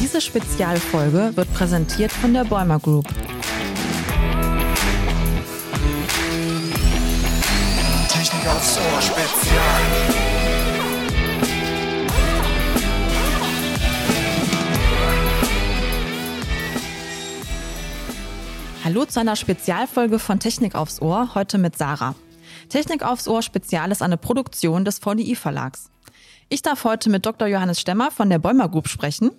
Diese Spezialfolge wird präsentiert von der Bäumer Group. Technik aufs Ohr Spezial. Hallo zu einer Spezialfolge von Technik aufs Ohr, heute mit Sarah. Technik aufs Ohr Spezial ist eine Produktion des VDI Verlags. Ich darf heute mit Dr. Johannes Stemmer von der Bäumer Group sprechen.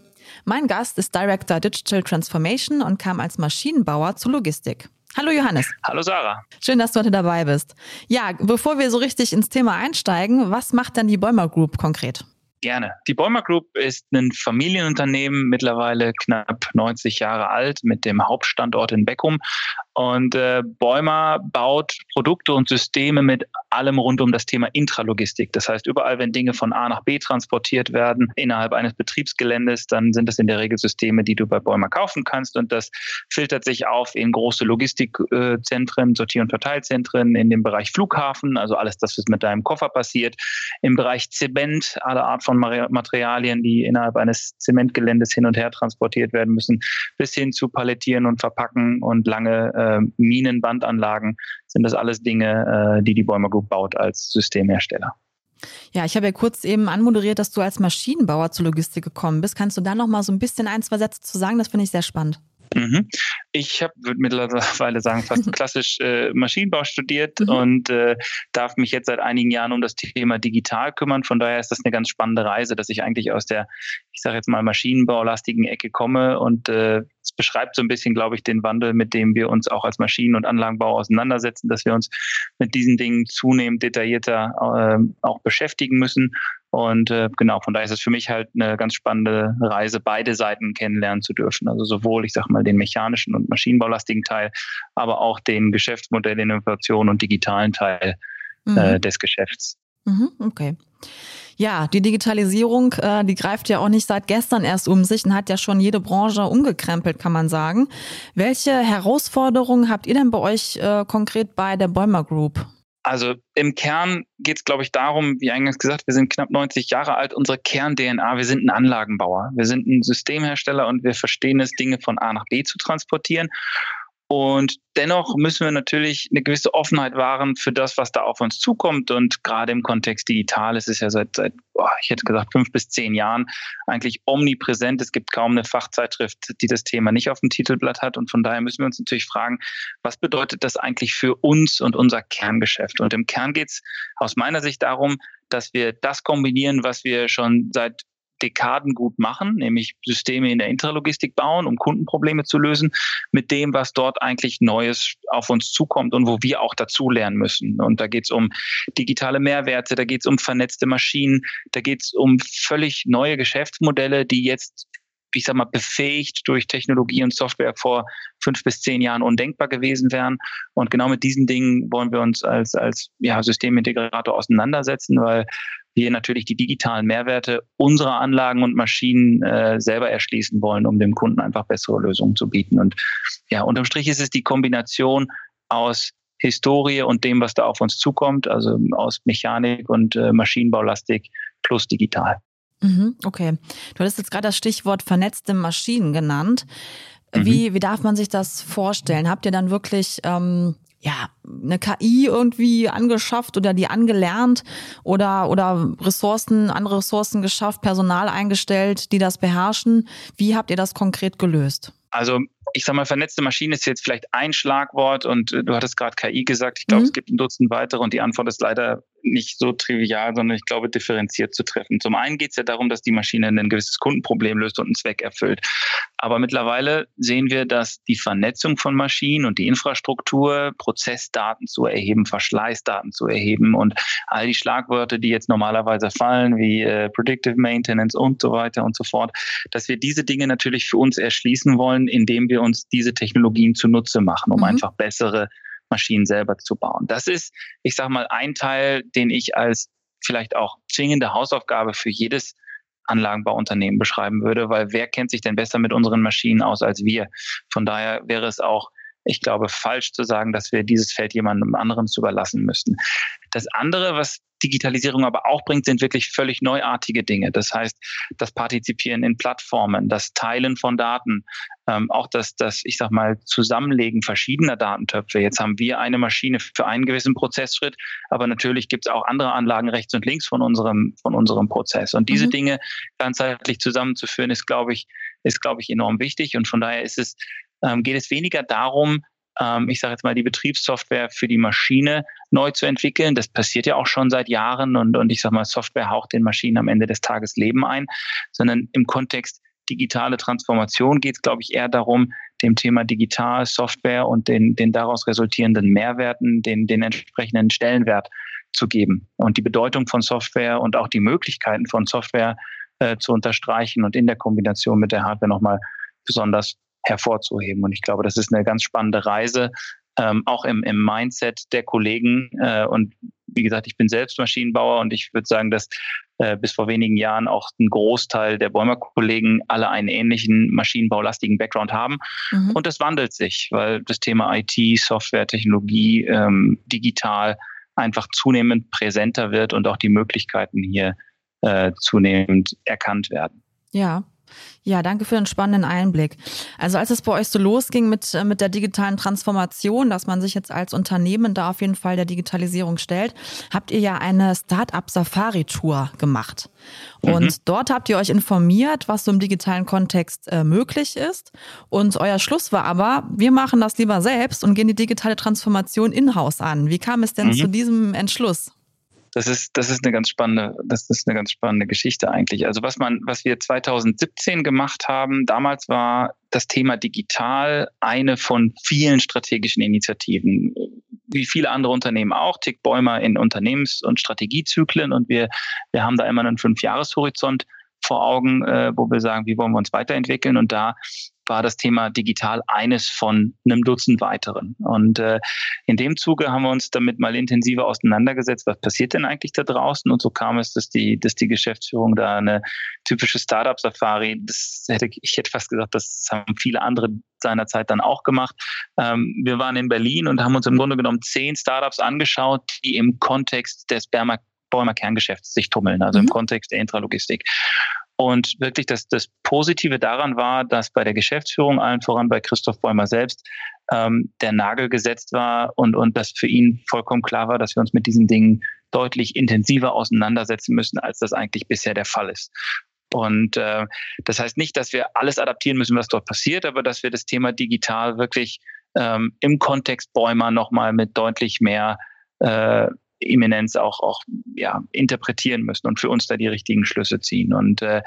Mein Gast ist Director Digital Transformation und kam als Maschinenbauer zur Logistik. Hallo Johannes. Hallo Sarah. Schön, dass du heute dabei bist. Ja, bevor wir so richtig ins Thema einsteigen, was macht denn die Bäumer Group konkret? Gerne. Die Bäumer Group ist ein Familienunternehmen, mittlerweile knapp 90 Jahre alt, mit dem Hauptstandort in Beckum. Und äh, Bäumer baut Produkte und Systeme mit allem rund um das Thema Intralogistik. Das heißt, überall, wenn Dinge von A nach B transportiert werden innerhalb eines Betriebsgeländes, dann sind das in der Regel Systeme, die du bei Bäumer kaufen kannst. Und das filtert sich auf in große Logistikzentren, Sortier- und Verteilzentren, in dem Bereich Flughafen, also alles das, was mit deinem Koffer passiert, im Bereich Zement, alle Art von Materialien, die innerhalb eines Zementgeländes hin und her transportiert werden müssen, bis hin zu Palettieren und Verpacken und lange äh, Minenbandanlagen, sind das alles Dinge, äh, die die Bäumer Group baut als Systemhersteller. Ja, ich habe ja kurz eben anmoderiert, dass du als Maschinenbauer zur Logistik gekommen bist. Kannst du da noch mal so ein bisschen ein, zwei Sätze zu sagen? Das finde ich sehr spannend. Mhm. Ich habe, würde mittlerweile sagen, fast klassisch äh, Maschinenbau studiert mhm. und äh, darf mich jetzt seit einigen Jahren um das Thema digital kümmern. Von daher ist das eine ganz spannende Reise, dass ich eigentlich aus der, ich sage jetzt mal, Maschinenbaulastigen Ecke komme und äh, es beschreibt so ein bisschen, glaube ich, den Wandel, mit dem wir uns auch als Maschinen- und Anlagenbau auseinandersetzen, dass wir uns mit diesen Dingen zunehmend detaillierter äh, auch beschäftigen müssen und äh, genau, von daher ist es für mich halt eine ganz spannende Reise, beide Seiten kennenlernen zu dürfen. Also sowohl, ich sag mal, den mechanischen und maschinenbaulastigen Teil, aber auch den Geschäftsmodell, Innovation und digitalen Teil mhm. äh, des Geschäfts. Mhm, okay. Ja, die Digitalisierung, äh, die greift ja auch nicht seit gestern erst um sich und hat ja schon jede Branche umgekrempelt, kann man sagen. Welche Herausforderungen habt ihr denn bei euch äh, konkret bei der Bäumer Group? Also im Kern geht es, glaube ich, darum, wie eingangs gesagt, wir sind knapp 90 Jahre alt, unsere Kern-DNA, wir sind ein Anlagenbauer, wir sind ein Systemhersteller und wir verstehen es, Dinge von A nach B zu transportieren. Und dennoch müssen wir natürlich eine gewisse Offenheit wahren für das, was da auf uns zukommt. Und gerade im Kontext digital ist es ja seit, seit boah, ich hätte gesagt, fünf bis zehn Jahren eigentlich omnipräsent. Es gibt kaum eine Fachzeitschrift, die das Thema nicht auf dem Titelblatt hat. Und von daher müssen wir uns natürlich fragen, was bedeutet das eigentlich für uns und unser Kerngeschäft? Und im Kern geht es aus meiner Sicht darum, dass wir das kombinieren, was wir schon seit Dekaden gut machen, nämlich Systeme in der Intralogistik bauen, um Kundenprobleme zu lösen, mit dem, was dort eigentlich Neues auf uns zukommt und wo wir auch dazu lernen müssen. Und da geht es um digitale Mehrwerte, da geht es um vernetzte Maschinen, da geht es um völlig neue Geschäftsmodelle, die jetzt ich sag mal, befähigt durch Technologie und Software vor fünf bis zehn Jahren undenkbar gewesen wären. Und genau mit diesen Dingen wollen wir uns als, als ja, Systemintegrator auseinandersetzen, weil wir natürlich die digitalen Mehrwerte unserer Anlagen und Maschinen äh, selber erschließen wollen, um dem Kunden einfach bessere Lösungen zu bieten. Und ja, unterm Strich ist es die Kombination aus Historie und dem, was da auf uns zukommt, also aus Mechanik und äh, Maschinenbaulastik plus digital. Mhm, okay. Du hattest jetzt gerade das Stichwort vernetzte Maschinen genannt. Wie, mhm. wie darf man sich das vorstellen? Habt ihr dann wirklich ähm, ja, eine KI irgendwie angeschafft oder die angelernt oder, oder Ressourcen, andere Ressourcen geschafft, Personal eingestellt, die das beherrschen. Wie habt ihr das konkret gelöst? Also ich sag mal, vernetzte Maschine ist jetzt vielleicht ein Schlagwort und äh, du hattest gerade KI gesagt. Ich glaube, mhm. es gibt ein Dutzend weitere und die Antwort ist leider nicht so trivial, sondern ich glaube, differenziert zu treffen. Zum einen geht es ja darum, dass die Maschine ein gewisses Kundenproblem löst und einen Zweck erfüllt. Aber mittlerweile sehen wir, dass die Vernetzung von Maschinen und die Infrastruktur, Prozessdaten zu erheben, Verschleißdaten zu erheben und all die Schlagwörter, die jetzt normalerweise fallen, wie äh, Predictive Maintenance und so weiter und so fort, dass wir diese Dinge natürlich für uns erschließen wollen, indem wir wir uns diese Technologien zunutze machen, um mhm. einfach bessere Maschinen selber zu bauen. Das ist, ich sage mal, ein Teil, den ich als vielleicht auch zwingende Hausaufgabe für jedes Anlagenbauunternehmen beschreiben würde, weil wer kennt sich denn besser mit unseren Maschinen aus als wir? Von daher wäre es auch, ich glaube, falsch zu sagen, dass wir dieses Feld jemandem anderen zu überlassen müssten. Das andere, was Digitalisierung aber auch bringt, sind wirklich völlig neuartige Dinge. Das heißt, das Partizipieren in Plattformen, das Teilen von Daten, ähm, auch das, das, ich sag mal, Zusammenlegen verschiedener Datentöpfe. Jetzt haben wir eine Maschine für einen gewissen Prozessschritt, aber natürlich gibt es auch andere Anlagen rechts und links von unserem, von unserem Prozess. Und diese mhm. Dinge ganzheitlich zusammenzuführen, ist, glaube ich, ist, glaube ich, enorm wichtig. Und von daher ist es, ähm, geht es weniger darum, ähm, ich sage jetzt mal, die Betriebssoftware für die Maschine neu zu entwickeln. Das passiert ja auch schon seit Jahren und, und ich sage mal, Software haucht den Maschinen am Ende des Tages Leben ein, sondern im Kontext digitale Transformation geht es, glaube ich, eher darum, dem Thema Digital, Software und den, den daraus resultierenden Mehrwerten, den, den entsprechenden Stellenwert zu geben und die Bedeutung von Software und auch die Möglichkeiten von Software äh, zu unterstreichen und in der Kombination mit der Hardware nochmal besonders hervorzuheben. Und ich glaube, das ist eine ganz spannende Reise, ähm, auch im, im Mindset der Kollegen. Äh, und wie gesagt, ich bin selbst Maschinenbauer und ich würde sagen, dass äh, bis vor wenigen Jahren auch ein Großteil der Bäumer-Kollegen alle einen ähnlichen maschinenbaulastigen Background haben. Mhm. Und das wandelt sich, weil das Thema IT, Software, Technologie, ähm, digital einfach zunehmend präsenter wird und auch die Möglichkeiten hier äh, zunehmend erkannt werden. Ja, ja, danke für den spannenden Einblick. Also als es bei euch so losging mit, äh, mit der digitalen Transformation, dass man sich jetzt als Unternehmen da auf jeden Fall der Digitalisierung stellt, habt ihr ja eine Startup-Safari-Tour gemacht. Und mhm. dort habt ihr euch informiert, was so im digitalen Kontext äh, möglich ist. Und euer Schluss war aber, wir machen das lieber selbst und gehen die digitale Transformation in-house an. Wie kam es denn mhm. zu diesem Entschluss? Das ist, das ist eine ganz spannende, das ist eine ganz spannende Geschichte eigentlich. Also was man, was wir 2017 gemacht haben, damals war das Thema digital eine von vielen strategischen Initiativen. Wie viele andere Unternehmen auch, tickt Bäumer in Unternehmens- und Strategiezyklen und wir, wir haben da immer einen Fünfjahreshorizont vor Augen, äh, wo wir sagen, wie wollen wir uns weiterentwickeln und da war das Thema digital eines von einem Dutzend weiteren. Und äh, in dem Zuge haben wir uns damit mal intensiver auseinandergesetzt, was passiert denn eigentlich da draußen? Und so kam es, dass die, dass die Geschäftsführung da eine typische Startup-Safari, das hätte ich hätte fast gesagt, das haben viele andere seinerzeit dann auch gemacht. Ähm, wir waren in Berlin und haben uns im Grunde genommen zehn Startups angeschaut, die im Kontext des Bäumer Bäumer Kerngeschäfts sich tummeln, also mhm. im Kontext der Intralogistik. Und wirklich das, das Positive daran war, dass bei der Geschäftsführung, allen voran bei Christoph Bäumer selbst, ähm, der Nagel gesetzt war und, und dass für ihn vollkommen klar war, dass wir uns mit diesen Dingen deutlich intensiver auseinandersetzen müssen, als das eigentlich bisher der Fall ist. Und äh, das heißt nicht, dass wir alles adaptieren müssen, was dort passiert, aber dass wir das Thema digital wirklich ähm, im Kontext Bäumer nochmal mit deutlich mehr äh, Eminenz auch, auch ja, interpretieren müssen und für uns da die richtigen Schlüsse ziehen. Und äh,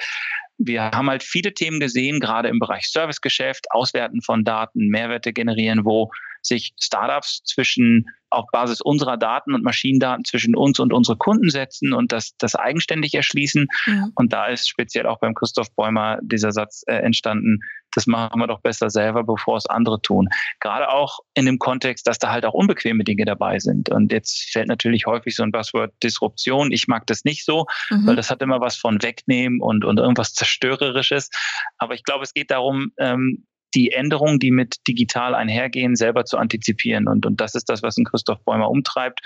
wir haben halt viele Themen gesehen, gerade im Bereich Servicegeschäft, Auswerten von Daten, Mehrwerte generieren, wo sich Startups zwischen auf Basis unserer Daten und Maschinendaten zwischen uns und unsere Kunden setzen und das, das eigenständig erschließen. Ja. Und da ist speziell auch beim Christoph Bäumer dieser Satz äh, entstanden, das machen wir doch besser selber, bevor es andere tun. Gerade auch in dem Kontext, dass da halt auch unbequeme Dinge dabei sind. Und jetzt fällt natürlich häufig so ein Buzzword Disruption. Ich mag das nicht so, mhm. weil das hat immer was von wegnehmen und, und irgendwas Zerstörerisches. Aber ich glaube, es geht darum, ähm, die Änderungen, die mit digital einhergehen, selber zu antizipieren. Und, und das ist das, was ein Christoph Bäumer umtreibt.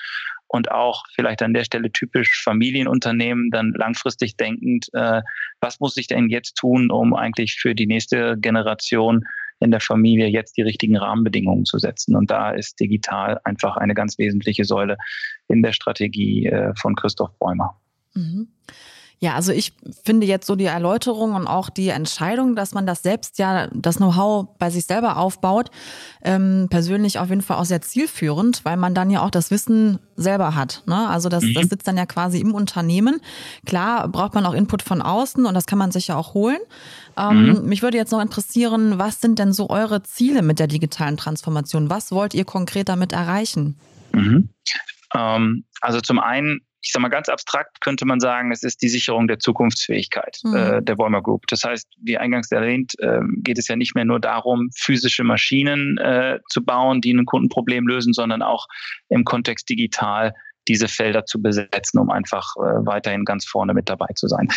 Und auch vielleicht an der Stelle typisch Familienunternehmen, dann langfristig denkend, äh, was muss ich denn jetzt tun, um eigentlich für die nächste Generation in der Familie jetzt die richtigen Rahmenbedingungen zu setzen. Und da ist digital einfach eine ganz wesentliche Säule in der Strategie äh, von Christoph Bäumer. Mhm. Ja, also ich finde jetzt so die Erläuterung und auch die Entscheidung, dass man das selbst ja, das Know-how bei sich selber aufbaut, ähm, persönlich auf jeden Fall auch sehr zielführend, weil man dann ja auch das Wissen selber hat. Ne? Also das, mhm. das sitzt dann ja quasi im Unternehmen. Klar braucht man auch Input von außen und das kann man sich ja auch holen. Ähm, mhm. Mich würde jetzt noch interessieren, was sind denn so eure Ziele mit der digitalen Transformation? Was wollt ihr konkret damit erreichen? Mhm. Ähm, also zum einen ich sage mal ganz abstrakt könnte man sagen, es ist die Sicherung der Zukunftsfähigkeit mhm. äh, der Bäumer Group. Das heißt, wie eingangs erwähnt, äh, geht es ja nicht mehr nur darum, physische Maschinen äh, zu bauen, die ein Kundenproblem lösen, sondern auch im Kontext digital diese Felder zu besetzen, um einfach äh, weiterhin ganz vorne mit dabei zu sein.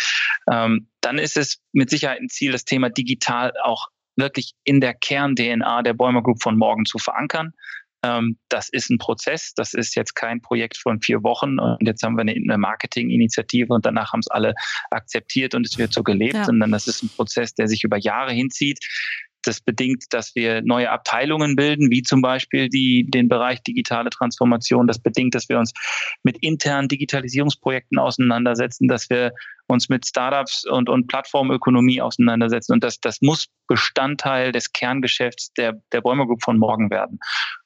Ähm, dann ist es mit Sicherheit ein Ziel, das Thema digital auch wirklich in der Kern-DNA der Bäumer Group von morgen zu verankern. Ähm, das ist ein Prozess, das ist jetzt kein Projekt von vier Wochen und jetzt haben wir eine, eine Marketinginitiative und danach haben es alle akzeptiert und es wird so gelebt, ja. sondern das ist ein Prozess, der sich über Jahre hinzieht. Das bedingt, dass wir neue Abteilungen bilden, wie zum Beispiel die, den Bereich digitale Transformation. Das bedingt, dass wir uns mit internen Digitalisierungsprojekten auseinandersetzen, dass wir uns mit Startups und, und Plattformökonomie auseinandersetzen. Und das, das muss Bestandteil des Kerngeschäfts der, der Bäumer Group von morgen werden.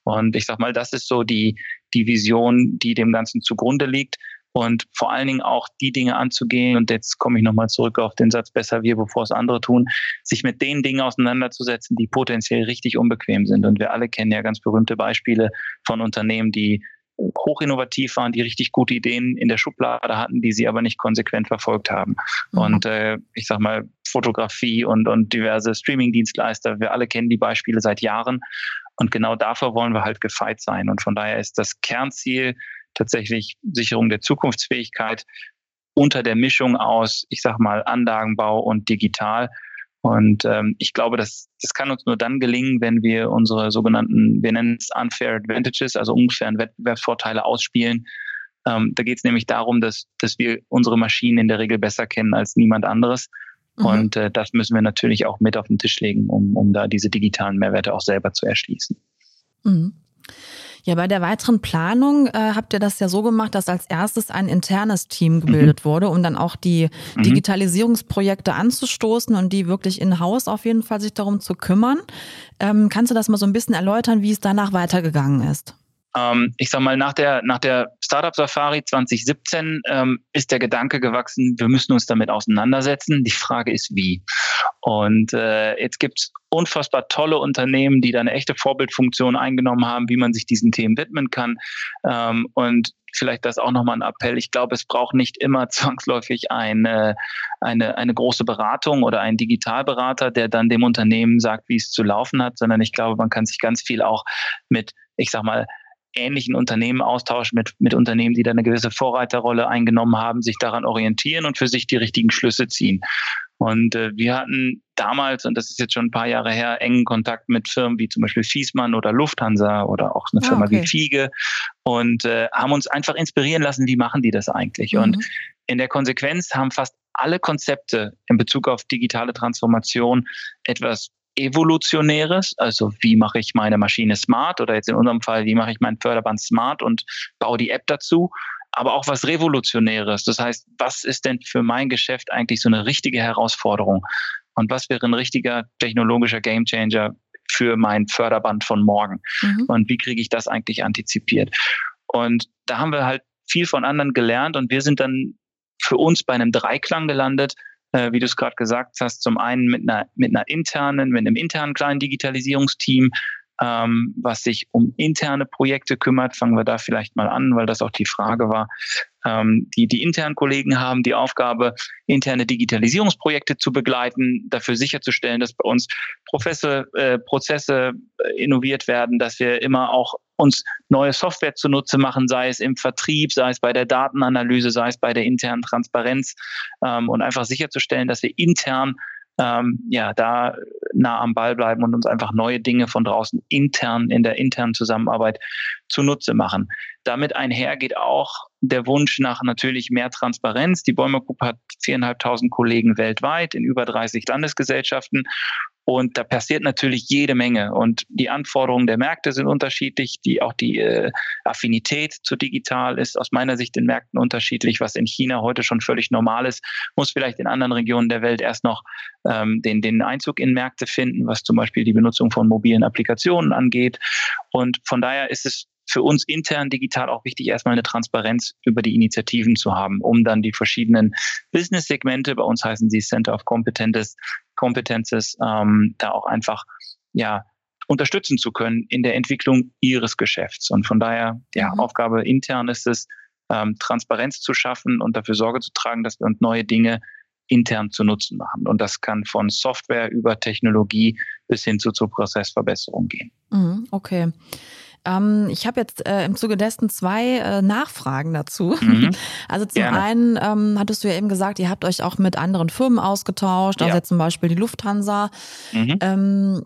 Und ich sag mal, das ist so die, die Vision, die dem Ganzen zugrunde liegt und vor allen Dingen auch die Dinge anzugehen. Und jetzt komme ich nochmal zurück auf den Satz, besser wir, bevor es andere tun, sich mit den Dingen auseinanderzusetzen, die potenziell richtig unbequem sind. Und wir alle kennen ja ganz berühmte Beispiele von Unternehmen, die hochinnovativ waren, die richtig gute Ideen in der Schublade hatten, die sie aber nicht konsequent verfolgt haben. Mhm. Und äh, ich sag mal, Fotografie und, und diverse Streaming-Dienstleister, wir alle kennen die Beispiele seit Jahren. Und genau dafür wollen wir halt gefeit sein. Und von daher ist das Kernziel tatsächlich Sicherung der Zukunftsfähigkeit unter der Mischung aus, ich sag mal, Anlagenbau und digital. Und ähm, ich glaube, das, das kann uns nur dann gelingen, wenn wir unsere sogenannten, wir nennen es Unfair Advantages, also unfairen Wettbewerbsvorteile ausspielen. Ähm, da geht es nämlich darum, dass, dass wir unsere Maschinen in der Regel besser kennen als niemand anderes. Mhm. Und äh, das müssen wir natürlich auch mit auf den Tisch legen, um, um da diese digitalen Mehrwerte auch selber zu erschließen. Mhm. Ja, bei der weiteren Planung äh, habt ihr das ja so gemacht, dass als erstes ein internes Team gebildet mhm. wurde, um dann auch die mhm. Digitalisierungsprojekte anzustoßen und die wirklich in-house auf jeden Fall sich darum zu kümmern. Ähm, kannst du das mal so ein bisschen erläutern, wie es danach weitergegangen ist? Ähm, ich sag mal, nach der, nach der Startup Safari 2017 ähm, ist der Gedanke gewachsen, wir müssen uns damit auseinandersetzen. Die Frage ist, wie. Und äh, jetzt gibt's unfassbar tolle Unternehmen, die da eine echte Vorbildfunktion eingenommen haben, wie man sich diesen Themen widmen kann. Ähm, und vielleicht das auch nochmal ein Appell. Ich glaube, es braucht nicht immer zwangsläufig eine, eine, eine große Beratung oder einen Digitalberater, der dann dem Unternehmen sagt, wie es zu laufen hat, sondern ich glaube, man kann sich ganz viel auch mit, ich sag mal, ähnlichen Unternehmen austauschen, mit, mit Unternehmen, die da eine gewisse Vorreiterrolle eingenommen haben, sich daran orientieren und für sich die richtigen Schlüsse ziehen. Und äh, wir hatten damals, und das ist jetzt schon ein paar Jahre her, engen Kontakt mit Firmen wie zum Beispiel Fiesmann oder Lufthansa oder auch eine ah, Firma okay. wie Fiege und äh, haben uns einfach inspirieren lassen, wie machen die das eigentlich. Mhm. Und in der Konsequenz haben fast alle Konzepte in Bezug auf digitale Transformation etwas Evolutionäres, also wie mache ich meine Maschine smart oder jetzt in unserem Fall, wie mache ich mein Förderband smart und baue die App dazu, aber auch was Revolutionäres. Das heißt, was ist denn für mein Geschäft eigentlich so eine richtige Herausforderung? Und was wäre ein richtiger technologischer Gamechanger für mein Förderband von morgen? Mhm. Und wie kriege ich das eigentlich antizipiert? Und da haben wir halt viel von anderen gelernt und wir sind dann für uns bei einem Dreiklang gelandet, äh, wie du es gerade gesagt hast, zum einen mit einer, mit einer internen, mit einem internen kleinen Digitalisierungsteam, ähm, was sich um interne Projekte kümmert. Fangen wir da vielleicht mal an, weil das auch die Frage war. Ähm, die, die internen Kollegen haben die Aufgabe, interne Digitalisierungsprojekte zu begleiten, dafür sicherzustellen, dass bei uns Professe, äh, Prozesse äh, innoviert werden, dass wir immer auch uns neue Software zunutze machen, sei es im Vertrieb, sei es bei der Datenanalyse, sei es bei der internen Transparenz ähm, und einfach sicherzustellen, dass wir intern ähm, ja, da nah am Ball bleiben und uns einfach neue Dinge von draußen intern in der internen Zusammenarbeit zunutze machen. Damit einher geht auch der Wunsch nach natürlich mehr Transparenz. Die Bäumer Group hat viereinhalbtausend Kollegen weltweit in über 30 Landesgesellschaften und da passiert natürlich jede Menge. Und die Anforderungen der Märkte sind unterschiedlich. Die, auch die äh, Affinität zu digital ist aus meiner Sicht in Märkten unterschiedlich. Was in China heute schon völlig normal ist, muss vielleicht in anderen Regionen der Welt erst noch ähm, den, den Einzug in Märkte finden, was zum Beispiel die Benutzung von mobilen Applikationen angeht. Und von daher ist es für uns intern digital auch wichtig, erstmal eine Transparenz über die Initiativen zu haben, um dann die verschiedenen Business-Segmente, bei uns heißen sie Center of Competences, Competences, ähm, da auch einfach ja unterstützen zu können in der Entwicklung ihres Geschäfts. Und von daher, ja, mhm. Aufgabe intern ist es, ähm, Transparenz zu schaffen und dafür Sorge zu tragen, dass wir uns neue Dinge intern zu nutzen machen. Und das kann von Software über Technologie bis hin zu zur Prozessverbesserung gehen. Mhm, okay. Ähm, ich habe jetzt äh, im Zuge dessen zwei äh, Nachfragen dazu. Mhm. Also zum Gerne. einen ähm, hattest du ja eben gesagt, ihr habt euch auch mit anderen Firmen ausgetauscht, also ja. jetzt zum Beispiel die Lufthansa. Mhm. Ähm,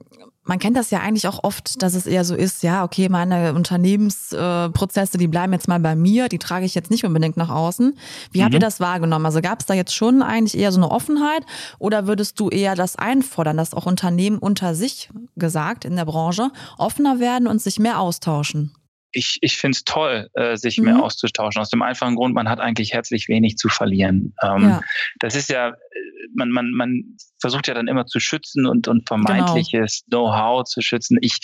man kennt das ja eigentlich auch oft, dass es eher so ist, ja, okay, meine Unternehmensprozesse, die bleiben jetzt mal bei mir, die trage ich jetzt nicht unbedingt nach außen. Wie mhm. habt ihr mhm. das wahrgenommen? Also gab es da jetzt schon eigentlich eher so eine Offenheit oder würdest du eher das einfordern, dass auch Unternehmen unter sich gesagt in der Branche offener werden und sich mehr austauschen? Ich, ich finde es toll, äh, sich mhm. mehr auszutauschen. Aus dem einfachen Grund, man hat eigentlich herzlich wenig zu verlieren. Ähm, ja. Das ist ja, äh, man, man, man versucht ja dann immer zu schützen und, und vermeintliches genau. Know-how zu schützen. Ich,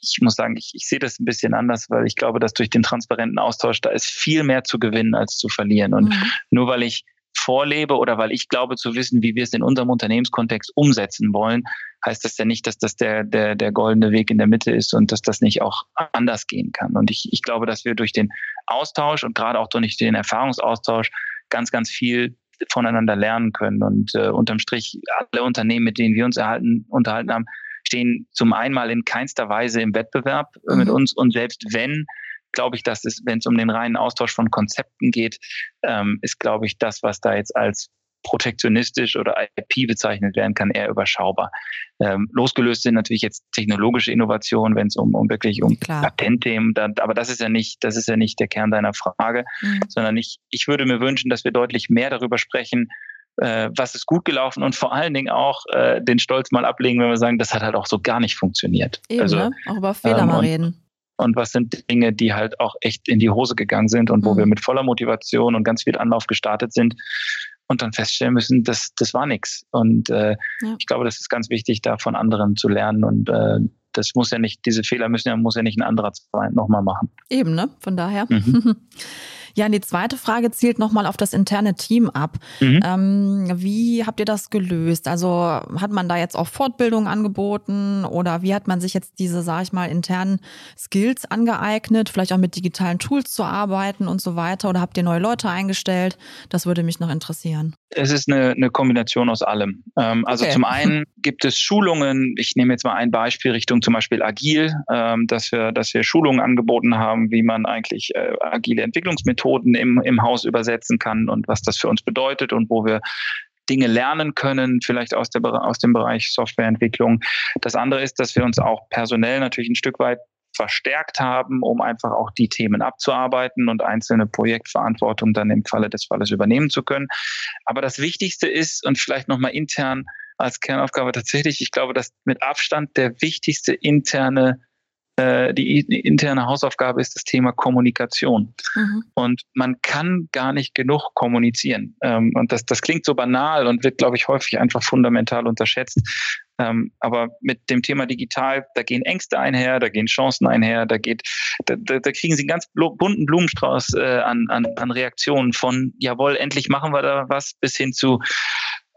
ich muss sagen, ich, ich sehe das ein bisschen anders, weil ich glaube, dass durch den transparenten Austausch da ist viel mehr zu gewinnen als zu verlieren. Und mhm. nur weil ich vorlebe oder weil ich glaube zu wissen, wie wir es in unserem Unternehmenskontext umsetzen wollen, heißt das ja nicht, dass das der, der, der goldene Weg in der Mitte ist und dass das nicht auch anders gehen kann. Und ich, ich glaube, dass wir durch den Austausch und gerade auch durch den Erfahrungsaustausch ganz, ganz viel voneinander lernen können. Und äh, unterm Strich, alle Unternehmen, mit denen wir uns erhalten, unterhalten haben, stehen zum einen mal in keinster Weise im Wettbewerb mhm. mit uns. Und selbst wenn, glaube ich, dass es, wenn es um den reinen Austausch von Konzepten geht, ähm, ist, glaube ich, das, was da jetzt als protektionistisch oder IP bezeichnet werden kann, eher überschaubar. Ähm, losgelöst sind natürlich jetzt technologische Innovationen, wenn es um, um wirklich um Klar. Patentthemen, da, aber das ist ja nicht, das ist ja nicht der Kern deiner Frage, mhm. sondern ich, ich würde mir wünschen, dass wir deutlich mehr darüber sprechen, äh, was ist gut gelaufen und vor allen Dingen auch äh, den Stolz mal ablegen, wenn wir sagen, das hat halt auch so gar nicht funktioniert. Eben, also, ne? auch über Fehler ähm, mal reden und was sind Dinge, die halt auch echt in die Hose gegangen sind und wo mhm. wir mit voller Motivation und ganz viel Anlauf gestartet sind und dann feststellen müssen, das, das war nichts. Und äh, ja. ich glaube, das ist ganz wichtig, da von anderen zu lernen und äh, das muss ja nicht, diese Fehler müssen ja, muss ja nicht ein anderer nochmal machen. Eben, ne? Von daher. Mhm. Ja, und die zweite Frage zielt nochmal auf das interne Team ab. Mhm. Ähm, wie habt ihr das gelöst? Also hat man da jetzt auch Fortbildungen angeboten oder wie hat man sich jetzt diese, sag ich mal, internen Skills angeeignet, vielleicht auch mit digitalen Tools zu arbeiten und so weiter? Oder habt ihr neue Leute eingestellt? Das würde mich noch interessieren. Es ist eine, eine Kombination aus allem. Ähm, also okay. zum einen gibt es Schulungen. Ich nehme jetzt mal ein Beispiel Richtung zum Beispiel Agil, ähm, dass wir, dass wir Schulungen angeboten haben, wie man eigentlich äh, agile Entwicklungsmethoden Methoden im, im Haus übersetzen kann und was das für uns bedeutet und wo wir Dinge lernen können, vielleicht aus, der, aus dem Bereich Softwareentwicklung. Das andere ist, dass wir uns auch personell natürlich ein Stück weit verstärkt haben, um einfach auch die Themen abzuarbeiten und einzelne Projektverantwortung dann im Falle des Falles übernehmen zu können. Aber das Wichtigste ist und vielleicht nochmal intern als Kernaufgabe tatsächlich, ich glaube, dass mit Abstand der wichtigste interne äh, die interne Hausaufgabe ist das Thema Kommunikation. Mhm. Und man kann gar nicht genug kommunizieren. Ähm, und das, das klingt so banal und wird, glaube ich, häufig einfach fundamental unterschätzt. Ähm, aber mit dem Thema digital, da gehen Ängste einher, da gehen Chancen einher, da geht, da, da, da kriegen Sie einen ganz bunten Blumenstrauß äh, an, an, an Reaktionen von, jawohl, endlich machen wir da was, bis hin zu,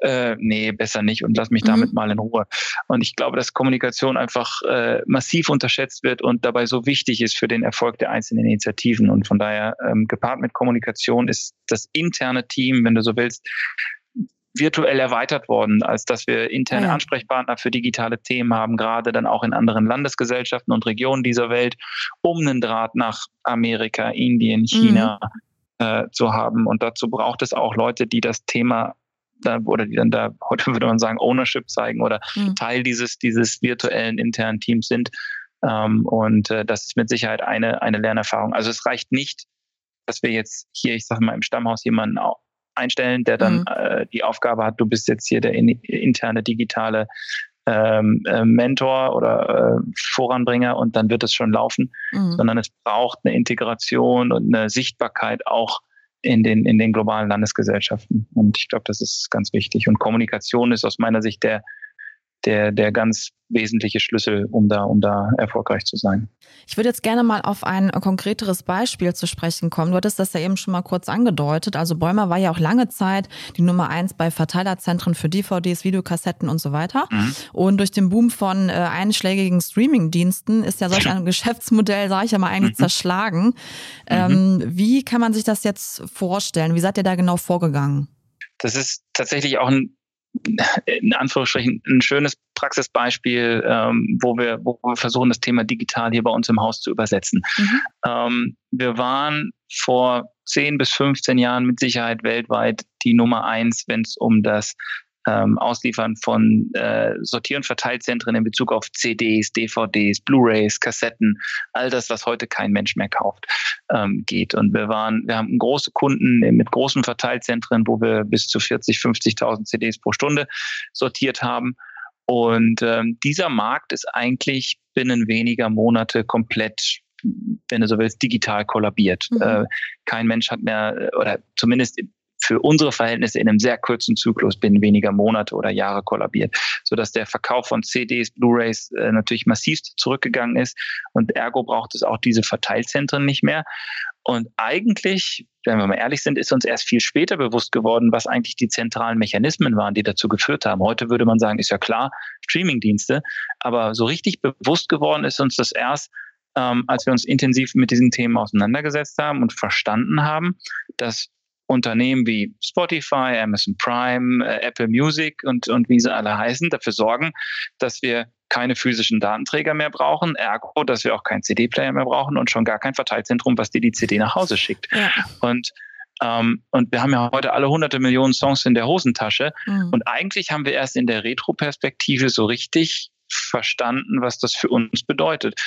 äh, nee, besser nicht und lass mich mhm. damit mal in Ruhe. Und ich glaube, dass Kommunikation einfach äh, massiv unterschätzt wird und dabei so wichtig ist für den Erfolg der einzelnen Initiativen. Und von daher, ähm, gepaart mit Kommunikation ist das interne Team, wenn du so willst, virtuell erweitert worden, als dass wir interne ja. Ansprechpartner für digitale Themen haben, gerade dann auch in anderen Landesgesellschaften und Regionen dieser Welt, um einen Draht nach Amerika, Indien, China mhm. äh, zu haben. Und dazu braucht es auch Leute, die das Thema da, oder die dann da, heute würde man sagen, Ownership zeigen oder mhm. Teil dieses, dieses virtuellen internen Teams sind. Ähm, und äh, das ist mit Sicherheit eine, eine Lernerfahrung. Also es reicht nicht, dass wir jetzt hier, ich sage mal, im Stammhaus jemanden einstellen, der dann mhm. äh, die Aufgabe hat, du bist jetzt hier der in, interne digitale ähm, äh, Mentor oder äh, Voranbringer und dann wird es schon laufen, mhm. sondern es braucht eine Integration und eine Sichtbarkeit auch in den, in den globalen Landesgesellschaften. Und ich glaube, das ist ganz wichtig. Und Kommunikation ist aus meiner Sicht der, der, der ganz wesentliche Schlüssel, um da, um da erfolgreich zu sein. Ich würde jetzt gerne mal auf ein konkreteres Beispiel zu sprechen kommen. Du hattest das ja eben schon mal kurz angedeutet. Also Bäumer war ja auch lange Zeit die Nummer eins bei Verteilerzentren für DVDs, Videokassetten und so weiter. Mhm. Und durch den Boom von äh, einschlägigen Streamingdiensten ist ja solch ein Geschäftsmodell, sage ich ja mal, eigentlich mhm. zerschlagen. Mhm. Ähm, wie kann man sich das jetzt vorstellen? Wie seid ihr da genau vorgegangen? Das ist tatsächlich auch ein in Anführungsstrichen ein schönes Praxisbeispiel, ähm, wo, wir, wo wir versuchen, das Thema digital hier bei uns im Haus zu übersetzen. Mhm. Ähm, wir waren vor 10 bis 15 Jahren mit Sicherheit weltweit die Nummer eins, wenn es um das ähm, Ausliefern von äh, Sortier- und Verteilzentren in Bezug auf CDs, DVDs, Blu-rays, Kassetten, all das, was heute kein Mensch mehr kauft, ähm, geht. Und wir waren, wir haben große Kunden mit großen Verteilzentren, wo wir bis zu 40, 50.000 CDs pro Stunde sortiert haben. Und ähm, dieser Markt ist eigentlich binnen weniger Monate komplett wenn du so willst, digital kollabiert. Mhm. Äh, kein Mensch hat mehr, oder zumindest für unsere Verhältnisse in einem sehr kurzen Zyklus binnen weniger Monate oder Jahre kollabiert, sodass der Verkauf von CDs, Blu-rays äh, natürlich massiv zurückgegangen ist und ergo braucht es auch diese Verteilzentren nicht mehr. Und eigentlich, wenn wir mal ehrlich sind, ist uns erst viel später bewusst geworden, was eigentlich die zentralen Mechanismen waren, die dazu geführt haben. Heute würde man sagen, ist ja klar, Streamingdienste. Aber so richtig bewusst geworden ist uns das erst, ähm, als wir uns intensiv mit diesen Themen auseinandergesetzt haben und verstanden haben, dass Unternehmen wie Spotify, Amazon Prime, äh, Apple Music und, und wie sie alle heißen, dafür sorgen, dass wir keine physischen Datenträger mehr brauchen, ergo, dass wir auch keinen CD-Player mehr brauchen und schon gar kein Verteilzentrum, was dir die CD nach Hause schickt. Ja. Und ähm, und wir haben ja heute alle hunderte Millionen Songs in der Hosentasche. Mhm. Und eigentlich haben wir erst in der Retro-Perspektive so richtig verstanden, was das für uns bedeutet.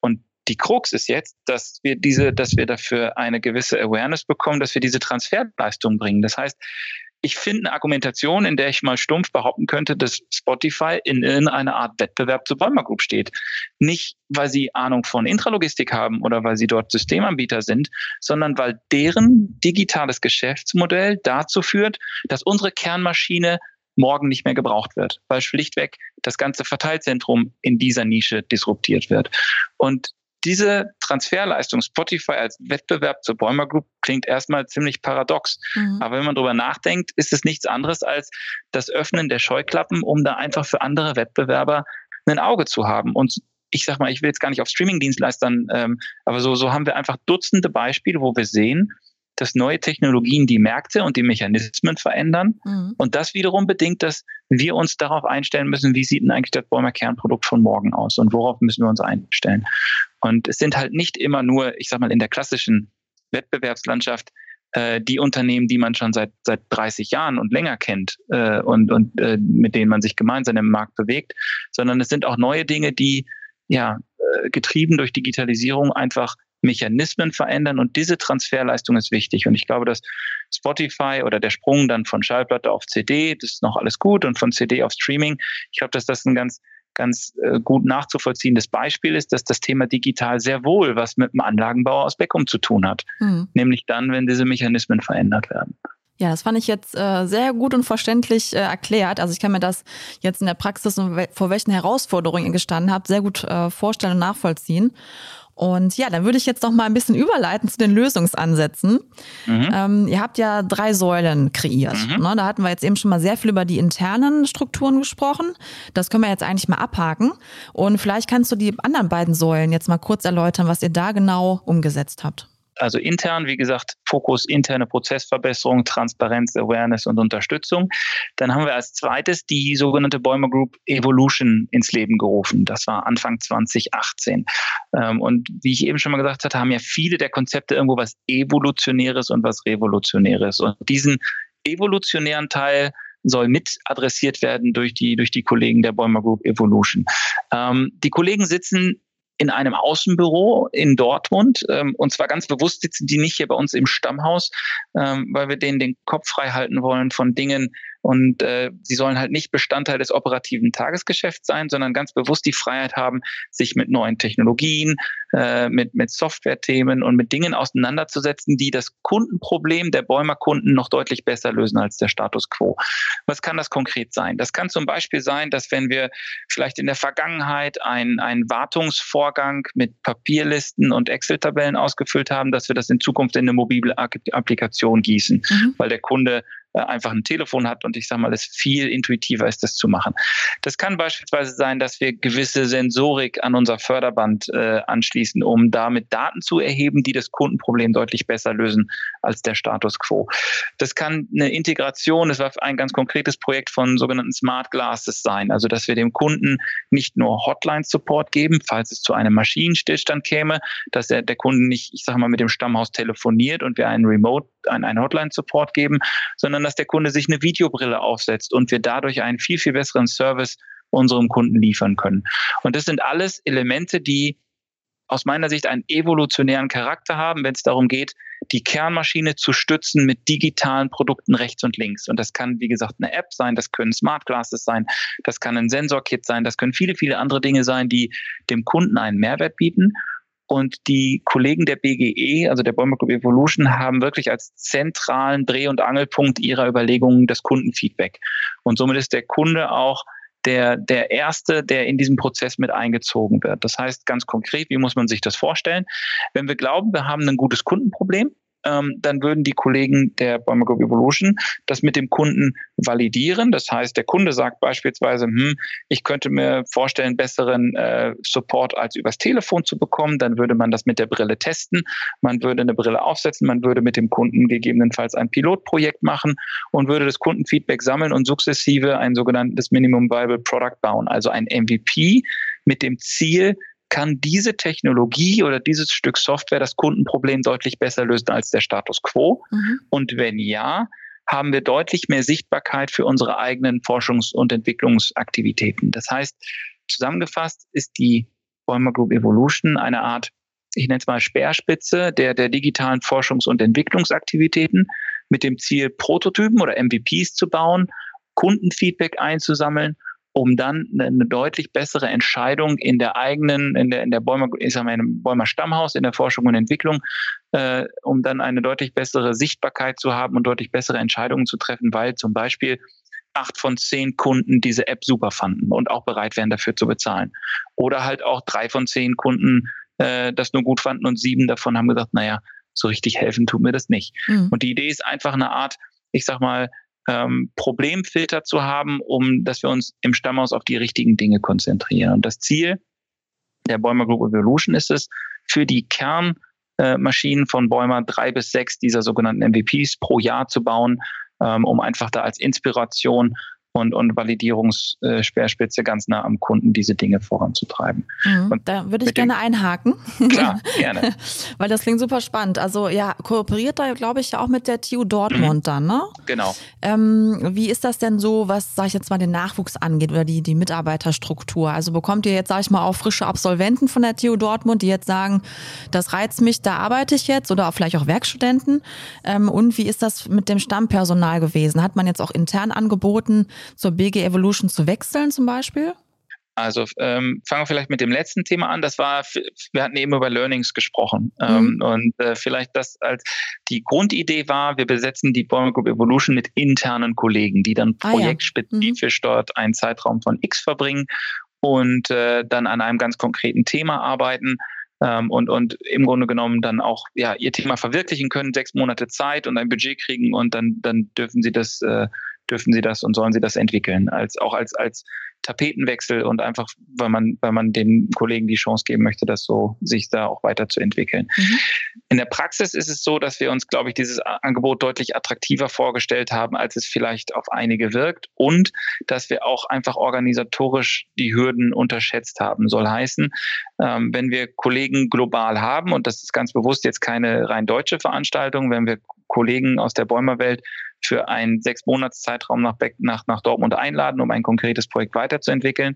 Und die Krux ist jetzt, dass wir diese, dass wir dafür eine gewisse Awareness bekommen, dass wir diese Transferleistung bringen. Das heißt, ich finde eine Argumentation, in der ich mal stumpf behaupten könnte, dass Spotify in irgendeiner Art Wettbewerb zu Bäumer Group steht. Nicht, weil sie Ahnung von Intralogistik haben oder weil sie dort Systemanbieter sind, sondern weil deren digitales Geschäftsmodell dazu führt, dass unsere Kernmaschine morgen nicht mehr gebraucht wird, weil schlichtweg das ganze Verteilzentrum in dieser Nische disruptiert wird. Und diese Transferleistung Spotify als Wettbewerb zur Bäumer Group klingt erstmal ziemlich paradox. Mhm. Aber wenn man darüber nachdenkt, ist es nichts anderes als das Öffnen der Scheuklappen, um da einfach für andere Wettbewerber ein Auge zu haben. Und ich sag mal, ich will jetzt gar nicht auf Streaming-Dienstleistern, ähm, aber so, so haben wir einfach Dutzende Beispiele, wo wir sehen, dass neue Technologien die Märkte und die Mechanismen verändern. Mhm. Und das wiederum bedingt, dass wir uns darauf einstellen müssen, wie sieht denn eigentlich das Bäumer Kernprodukt von morgen aus und worauf müssen wir uns einstellen. Und es sind halt nicht immer nur, ich sag mal, in der klassischen Wettbewerbslandschaft äh, die Unternehmen, die man schon seit seit 30 Jahren und länger kennt äh, und und äh, mit denen man sich gemeinsam im Markt bewegt, sondern es sind auch neue Dinge, die ja äh, getrieben durch Digitalisierung einfach Mechanismen verändern und diese Transferleistung ist wichtig. Und ich glaube, dass Spotify oder der Sprung dann von Schallplatte auf CD, das ist noch alles gut und von CD auf Streaming, ich glaube, dass das ein ganz ganz äh, gut nachzuvollziehendes Beispiel ist, dass das Thema digital sehr wohl was mit dem Anlagenbauer aus Beckum zu tun hat. Mhm. Nämlich dann, wenn diese Mechanismen verändert werden. Ja, das fand ich jetzt äh, sehr gut und verständlich äh, erklärt. Also ich kann mir das jetzt in der Praxis und vor welchen Herausforderungen ihr gestanden habt, sehr gut äh, vorstellen und nachvollziehen. Und ja, dann würde ich jetzt noch mal ein bisschen überleiten zu den Lösungsansätzen. Mhm. Ähm, ihr habt ja drei Säulen kreiert. Mhm. Ne? Da hatten wir jetzt eben schon mal sehr viel über die internen Strukturen gesprochen. Das können wir jetzt eigentlich mal abhaken. Und vielleicht kannst du die anderen beiden Säulen jetzt mal kurz erläutern, was ihr da genau umgesetzt habt also intern, wie gesagt, Fokus interne Prozessverbesserung, Transparenz, Awareness und Unterstützung. Dann haben wir als zweites die sogenannte Bäumer Group Evolution ins Leben gerufen. Das war Anfang 2018. Ähm, und wie ich eben schon mal gesagt hatte, haben ja viele der Konzepte irgendwo was Evolutionäres und was Revolutionäres. Und diesen evolutionären Teil soll mit adressiert werden durch die, durch die Kollegen der Bäumer Group Evolution. Ähm, die Kollegen sitzen in einem Außenbüro in Dortmund. Ähm, und zwar ganz bewusst sitzen die nicht hier bei uns im Stammhaus, ähm, weil wir denen den Kopf frei halten wollen von Dingen, und äh, sie sollen halt nicht Bestandteil des operativen Tagesgeschäfts sein, sondern ganz bewusst die Freiheit haben, sich mit neuen Technologien, äh, mit, mit Software-Themen und mit Dingen auseinanderzusetzen, die das Kundenproblem der Bäumerkunden noch deutlich besser lösen als der Status quo. Was kann das konkret sein? Das kann zum Beispiel sein, dass wenn wir vielleicht in der Vergangenheit einen, einen Wartungsvorgang mit Papierlisten und Excel-Tabellen ausgefüllt haben, dass wir das in Zukunft in eine mobile Applikation gießen, mhm. weil der Kunde einfach ein Telefon hat und ich sage mal, es viel intuitiver ist, das zu machen. Das kann beispielsweise sein, dass wir gewisse Sensorik an unser Förderband äh, anschließen, um damit Daten zu erheben, die das Kundenproblem deutlich besser lösen als der Status quo. Das kann eine Integration, das war ein ganz konkretes Projekt von sogenannten Smart Glasses sein, also dass wir dem Kunden nicht nur Hotline-Support geben, falls es zu einem Maschinenstillstand käme, dass der, der Kunde nicht, ich sage mal, mit dem Stammhaus telefoniert und wir einen Remote, einen, einen Hotline-Support geben, sondern dass der Kunde sich eine Videobrille aufsetzt und wir dadurch einen viel, viel besseren Service unserem Kunden liefern können. Und das sind alles Elemente, die aus meiner Sicht einen evolutionären Charakter haben, wenn es darum geht, die Kernmaschine zu stützen mit digitalen Produkten rechts und links. Und das kann, wie gesagt, eine App sein, das können Smart Glasses sein, das kann ein Sensorkit sein, das können viele, viele andere Dinge sein, die dem Kunden einen Mehrwert bieten. Und die Kollegen der BGE, also der Bäumer Group Evolution, haben wirklich als zentralen Dreh- und Angelpunkt ihrer Überlegungen das Kundenfeedback. Und somit ist der Kunde auch der, der Erste, der in diesem Prozess mit eingezogen wird. Das heißt ganz konkret, wie muss man sich das vorstellen? Wenn wir glauben, wir haben ein gutes Kundenproblem, ähm, dann würden die Kollegen der Bäumer Group Evolution das mit dem Kunden validieren. Das heißt, der Kunde sagt beispielsweise, hm, ich könnte mir vorstellen, besseren äh, Support als übers Telefon zu bekommen. Dann würde man das mit der Brille testen. Man würde eine Brille aufsetzen. Man würde mit dem Kunden gegebenenfalls ein Pilotprojekt machen und würde das Kundenfeedback sammeln und sukzessive ein sogenanntes Minimum Viable Product bauen, also ein MVP mit dem Ziel, kann diese Technologie oder dieses Stück Software das Kundenproblem deutlich besser lösen als der Status quo? Mhm. Und wenn ja, haben wir deutlich mehr Sichtbarkeit für unsere eigenen Forschungs- und Entwicklungsaktivitäten. Das heißt, zusammengefasst ist die Bäumer Group Evolution eine Art, ich nenne es mal Speerspitze der, der digitalen Forschungs- und Entwicklungsaktivitäten mit dem Ziel, Prototypen oder MVPs zu bauen, Kundenfeedback einzusammeln um dann eine deutlich bessere Entscheidung in der eigenen, in der, in der Bäumer, ich sag mal, im Bäumer Stammhaus, in der Forschung und Entwicklung, äh, um dann eine deutlich bessere Sichtbarkeit zu haben und deutlich bessere Entscheidungen zu treffen, weil zum Beispiel acht von zehn Kunden diese App super fanden und auch bereit wären, dafür zu bezahlen. Oder halt auch drei von zehn Kunden äh, das nur gut fanden und sieben davon haben gesagt, naja, so richtig helfen tut mir das nicht. Mhm. Und die Idee ist einfach eine Art, ich sag mal, ähm, Problemfilter zu haben, um dass wir uns im Stammhaus auf die richtigen Dinge konzentrieren. Und das Ziel der Bäumer Group Evolution ist es, für die Kernmaschinen äh, von Bäumer drei bis sechs dieser sogenannten MVPs pro Jahr zu bauen, ähm, um einfach da als Inspiration und, und Validierungssperrspitze ganz nah am Kunden diese Dinge voranzutreiben. Mhm, und da würde ich gerne einhaken. Klar, gerne. Weil das klingt super spannend. Also ja, kooperiert da, glaube ich, ja auch mit der TU Dortmund mhm. dann, ne? Genau. Ähm, wie ist das denn so, was, sage ich jetzt mal, den Nachwuchs angeht oder die, die Mitarbeiterstruktur? Also bekommt ihr jetzt, sage ich mal, auch frische Absolventen von der TU Dortmund, die jetzt sagen, das reizt mich, da arbeite ich jetzt oder auch vielleicht auch Werkstudenten? Ähm, und wie ist das mit dem Stammpersonal gewesen? Hat man jetzt auch intern angeboten, zur BG Evolution zu wechseln zum Beispiel? Also ähm, fangen wir vielleicht mit dem letzten Thema an. Das war, wir hatten eben über Learnings gesprochen. Ähm, mhm. und äh, vielleicht das als die Grundidee war, wir besetzen die Bäume Group Evolution mit internen Kollegen, die dann ah, projektspezifisch ja. mhm. dort einen Zeitraum von X verbringen und äh, dann an einem ganz konkreten Thema arbeiten. Ähm, und, und im Grunde genommen dann auch ja, ihr Thema verwirklichen können, sechs Monate Zeit und ein Budget kriegen und dann, dann dürfen sie das äh, dürfen sie das und sollen sie das entwickeln, als auch als als Tapetenwechsel und einfach, weil man, weil man den Kollegen die Chance geben möchte, das so sich da auch weiterzuentwickeln. Mhm. In der Praxis ist es so, dass wir uns, glaube ich, dieses Angebot deutlich attraktiver vorgestellt haben, als es vielleicht auf einige wirkt und dass wir auch einfach organisatorisch die Hürden unterschätzt haben. Soll heißen, ähm, wenn wir Kollegen global haben, und das ist ganz bewusst jetzt keine rein deutsche Veranstaltung, wenn wir Kollegen aus der Bäumerwelt für einen sechs Monats Zeitraum nach, nach, nach Dortmund einladen, um ein konkretes Projekt weiterzuentwickeln,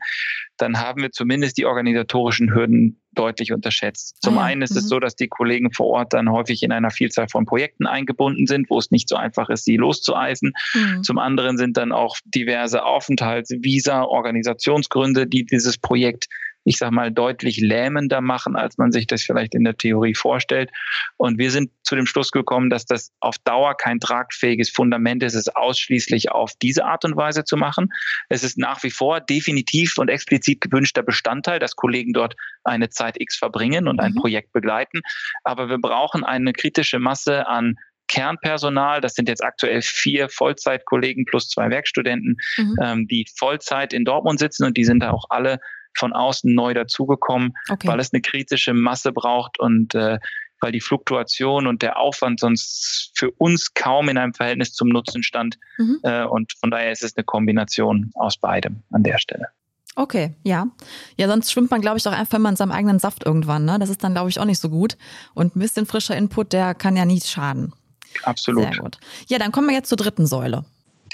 dann haben wir zumindest die organisatorischen Hürden deutlich unterschätzt. Zum ah ja, einen ist es mhm. so, dass die Kollegen vor Ort dann häufig in einer Vielzahl von Projekten eingebunden sind, wo es nicht so einfach ist, sie loszueisen. Mhm. Zum anderen sind dann auch diverse Aufenthalts-, Visa, Organisationsgründe, die dieses Projekt ich sag mal, deutlich lähmender machen, als man sich das vielleicht in der Theorie vorstellt. Und wir sind zu dem Schluss gekommen, dass das auf Dauer kein tragfähiges Fundament ist, es ausschließlich auf diese Art und Weise zu machen. Es ist nach wie vor definitiv und explizit gewünschter Bestandteil, dass Kollegen dort eine Zeit X verbringen und ein mhm. Projekt begleiten. Aber wir brauchen eine kritische Masse an Kernpersonal, das sind jetzt aktuell vier Vollzeitkollegen plus zwei Werkstudenten, mhm. ähm, die Vollzeit in Dortmund sitzen und die sind da auch alle von außen neu dazugekommen, okay. weil es eine kritische Masse braucht und äh, weil die Fluktuation und der Aufwand sonst für uns kaum in einem Verhältnis zum Nutzen stand. Mhm. Äh, und von daher ist es eine Kombination aus beidem an der Stelle. Okay, ja. Ja, sonst schwimmt man, glaube ich, auch einfach immer in seinem eigenen Saft irgendwann. Ne? Das ist dann, glaube ich, auch nicht so gut. Und ein bisschen frischer Input, der kann ja nie schaden. Absolut. Sehr gut. Ja, dann kommen wir jetzt zur dritten Säule.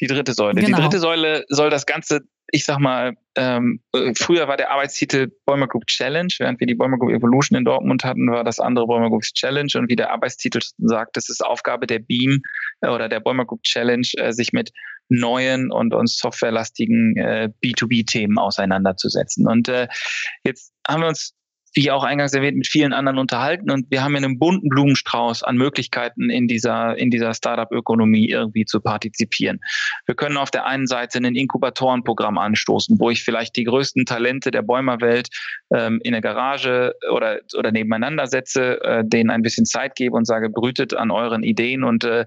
Die dritte Säule. Genau. Die dritte Säule soll das Ganze, ich sag mal, ähm, äh, früher war der Arbeitstitel Bäumer Group Challenge, während wir die Bäumer Group Evolution in Dortmund hatten, war das andere Bäumer Group Challenge und wie der Arbeitstitel sagt, das ist Aufgabe der Beam äh, oder der Bäumer Group Challenge, äh, sich mit neuen und, und softwarelastigen äh, B2B-Themen auseinanderzusetzen. Und äh, jetzt haben wir uns wie auch eingangs erwähnt, mit vielen anderen unterhalten und wir haben ja einen bunten Blumenstrauß an Möglichkeiten in dieser, in dieser Startup-Ökonomie irgendwie zu partizipieren. Wir können auf der einen Seite ein Inkubatorenprogramm anstoßen, wo ich vielleicht die größten Talente der Bäumerwelt ähm, in der Garage oder, oder nebeneinander setze, äh, denen ein bisschen Zeit gebe und sage, brütet an euren Ideen und äh,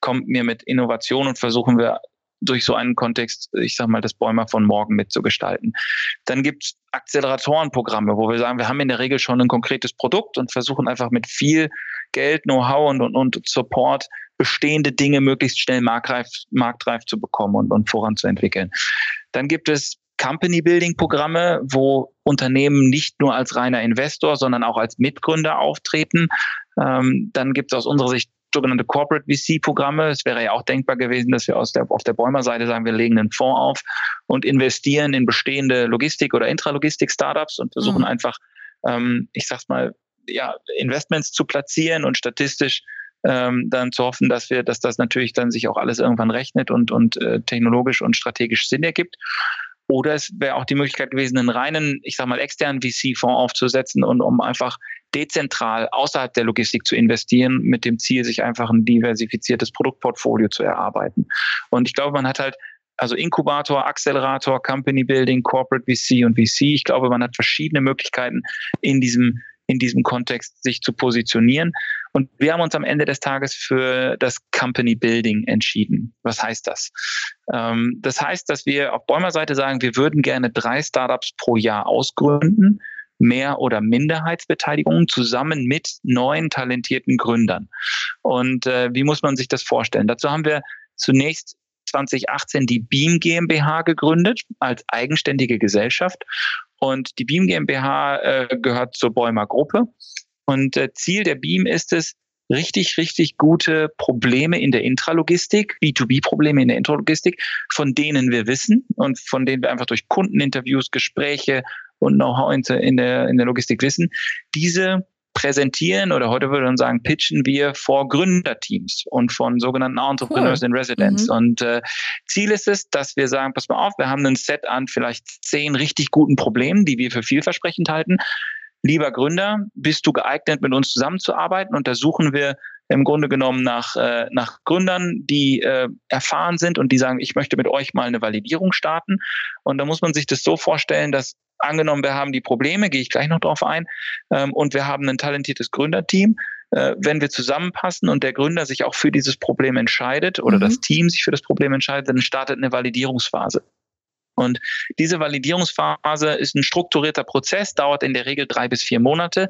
kommt mir mit Innovation und versuchen wir durch so einen Kontext, ich sag mal, das Bäumer von morgen mitzugestalten. Dann gibt es Acceleratorenprogramme, wo wir sagen, wir haben in der Regel schon ein konkretes Produkt und versuchen einfach mit viel Geld, Know-how und, und, und Support bestehende Dinge möglichst schnell marktreif, marktreif zu bekommen und, und voranzuentwickeln. Dann gibt es Company Building Programme, wo Unternehmen nicht nur als reiner Investor, sondern auch als Mitgründer auftreten. Ähm, dann gibt es aus unserer Sicht sogenannte Corporate VC-Programme. Es wäre ja auch denkbar gewesen, dass wir aus der, auf der Bäumer-Seite sagen, wir legen einen Fonds auf und investieren in bestehende Logistik- oder Intralogistik-Startups und versuchen mhm. einfach, ähm, ich sag's mal, ja, Investments zu platzieren und statistisch ähm, dann zu hoffen, dass wir, dass das natürlich dann sich auch alles irgendwann rechnet und, und äh, technologisch und strategisch Sinn ergibt. Oder es wäre auch die Möglichkeit gewesen, einen reinen, ich sag mal, externen VC-Fonds aufzusetzen und um einfach dezentral außerhalb der Logistik zu investieren, mit dem Ziel, sich einfach ein diversifiziertes Produktportfolio zu erarbeiten. Und ich glaube, man hat halt also Inkubator, Accelerator, Company Building, Corporate VC und VC. Ich glaube, man hat verschiedene Möglichkeiten in diesem in diesem Kontext sich zu positionieren. Und wir haben uns am Ende des Tages für das Company Building entschieden. Was heißt das? Ähm, das heißt, dass wir auf Bäumer Seite sagen, wir würden gerne drei Startups pro Jahr ausgründen, Mehr- oder Minderheitsbeteiligung zusammen mit neuen talentierten Gründern. Und äh, wie muss man sich das vorstellen? Dazu haben wir zunächst 2018 die Beam GmbH gegründet als eigenständige Gesellschaft. Und die Beam GmbH äh, gehört zur Bäumer Gruppe. Und äh, Ziel der Beam ist es, richtig, richtig gute Probleme in der Intralogistik, B2B-Probleme in der Intralogistik, von denen wir wissen und von denen wir einfach durch Kundeninterviews, Gespräche und Know-how in der, in der Logistik wissen, diese präsentieren oder heute würde man sagen, pitchen wir vor Gründerteams und von sogenannten Entrepreneurs cool. in Residence. Mhm. Und äh, Ziel ist es, dass wir sagen, pass mal auf, wir haben ein Set an vielleicht zehn richtig guten Problemen, die wir für vielversprechend halten. Lieber Gründer, bist du geeignet, mit uns zusammenzuarbeiten? Und da suchen wir im Grunde genommen nach, äh, nach Gründern, die äh, erfahren sind und die sagen, ich möchte mit euch mal eine Validierung starten. Und da muss man sich das so vorstellen, dass angenommen, wir haben die Probleme, gehe ich gleich noch drauf ein, ähm, und wir haben ein talentiertes Gründerteam. Äh, wenn wir zusammenpassen und der Gründer sich auch für dieses Problem entscheidet oder mhm. das Team sich für das Problem entscheidet, dann startet eine Validierungsphase. Und diese Validierungsphase ist ein strukturierter Prozess, dauert in der Regel drei bis vier Monate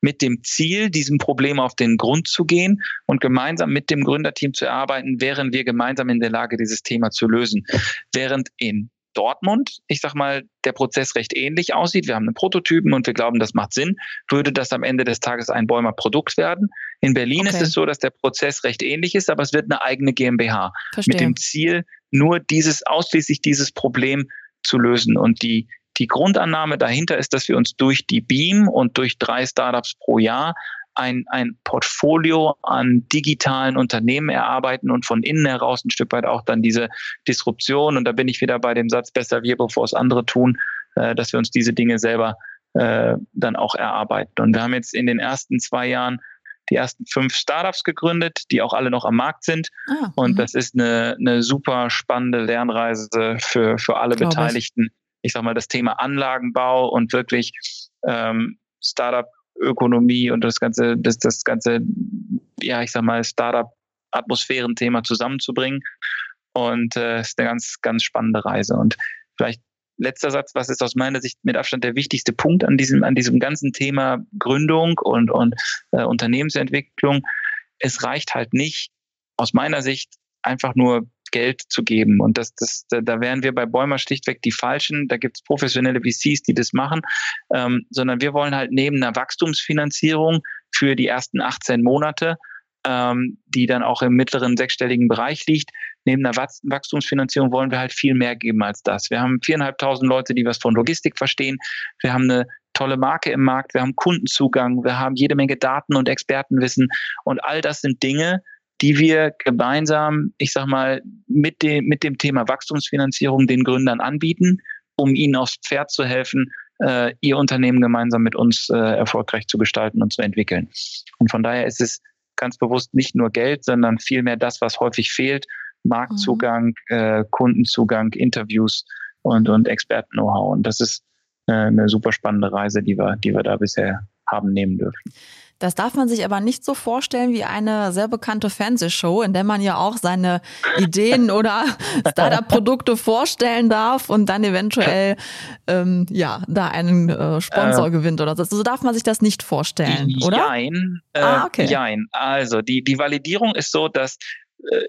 mit dem Ziel, diesem Problem auf den Grund zu gehen und gemeinsam mit dem Gründerteam zu erarbeiten, wären wir gemeinsam in der Lage, dieses Thema zu lösen. Während in Dortmund, ich sag mal, der Prozess recht ähnlich aussieht. Wir haben einen Prototypen und wir glauben, das macht Sinn, würde das am Ende des Tages ein Bäumer Produkt werden. In Berlin okay. ist es so, dass der Prozess recht ähnlich ist, aber es wird eine eigene GmbH Verstehe. mit dem Ziel, nur dieses, ausschließlich dieses Problem zu lösen. Und die, die Grundannahme dahinter ist, dass wir uns durch die Beam und durch drei Startups pro Jahr ein, ein Portfolio an digitalen Unternehmen erarbeiten und von innen heraus ein Stück weit auch dann diese Disruption. Und da bin ich wieder bei dem Satz, besser wir, bevor es andere tun, äh, dass wir uns diese Dinge selber äh, dann auch erarbeiten. Und wir haben jetzt in den ersten zwei Jahren die ersten fünf Startups gegründet, die auch alle noch am Markt sind. Ah, und mhm. das ist eine, eine super spannende Lernreise für, für alle Beteiligten. Ich. ich sag mal, das Thema Anlagenbau und wirklich ähm, Startup Ökonomie und das ganze, das, das ganze, ja, ich sag mal, Startup-Atmosphären-Thema zusammenzubringen. Und äh, ist eine ganz, ganz spannende Reise. Und vielleicht letzter Satz, was ist aus meiner Sicht mit Abstand der wichtigste Punkt an diesem, an diesem ganzen Thema Gründung und, und äh, Unternehmensentwicklung? Es reicht halt nicht, aus meiner Sicht, einfach nur Geld zu geben. Und das, das, da wären wir bei Bäumer schlichtweg die Falschen. Da gibt es professionelle VCs, die das machen. Ähm, sondern wir wollen halt neben einer Wachstumsfinanzierung für die ersten 18 Monate ähm, die dann auch im mittleren sechsstelligen Bereich liegt. Neben der Wachstumsfinanzierung wollen wir halt viel mehr geben als das. Wir haben viereinhalbtausend Leute, die was von Logistik verstehen. Wir haben eine tolle Marke im Markt, wir haben Kundenzugang, wir haben jede Menge Daten und Expertenwissen und all das sind Dinge, die wir gemeinsam, ich sag mal, mit dem, mit dem Thema Wachstumsfinanzierung den Gründern anbieten, um ihnen aufs Pferd zu helfen, äh, ihr Unternehmen gemeinsam mit uns äh, erfolgreich zu gestalten und zu entwickeln. Und von daher ist es ganz bewusst nicht nur Geld, sondern vielmehr das, was häufig fehlt, Marktzugang, mhm. äh, Kundenzugang, Interviews und, und Experten-Know-how. Und das ist äh, eine super spannende Reise, die wir, die wir da bisher haben nehmen dürfen. Das darf man sich aber nicht so vorstellen wie eine sehr bekannte Fernsehshow, in der man ja auch seine Ideen oder Startup-Produkte vorstellen darf und dann eventuell ähm, ja da einen äh, Sponsor äh, gewinnt oder so. So darf man sich das nicht vorstellen, oder? Jein. Äh, ah, okay. Jein. Also die, die Validierung ist so, dass